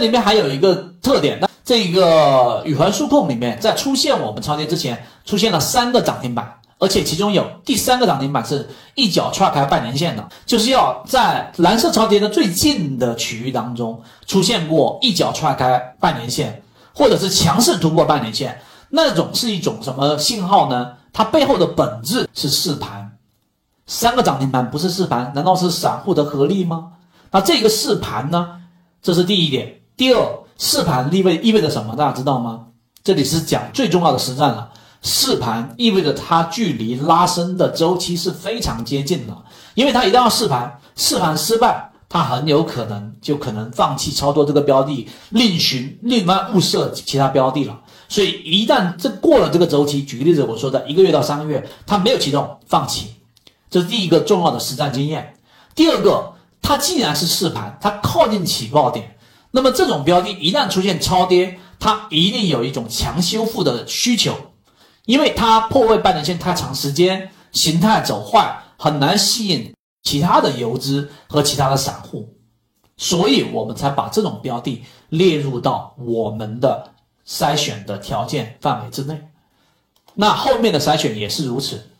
里面还有一个特点，那这个宇环数控里面在出现我们超跌之前，出现了三个涨停板，而且其中有第三个涨停板是一脚踹开半年线的，就是要在蓝色超跌的最近的区域当中出现过一脚踹开半年线，或者是强势突破半年线，那种是一种什么信号呢？它背后的本质是试盘，三个涨停板不是试盘，难道是散户的合力吗？那这个试盘呢？这是第一点。第二，试盘意味意味着什么？大家知道吗？这里是讲最重要的实战了。试盘意味着它距离拉升的周期是非常接近的，因为它一旦要试盘，试盘失败，它很有可能就可能放弃操作这个标的，另寻另外物色其他标的了。所以一旦这过了这个周期，举个例子，我说的一个月到三个月，它没有启动，放弃，这是第一个重要的实战经验。第二个，它既然是试盘，它靠近起爆点。那么这种标的一旦出现超跌，它一定有一种强修复的需求，因为它破位半年线太长时间，形态走坏，很难吸引其他的游资和其他的散户，所以我们才把这种标的列入到我们的筛选的条件范围之内。那后面的筛选也是如此。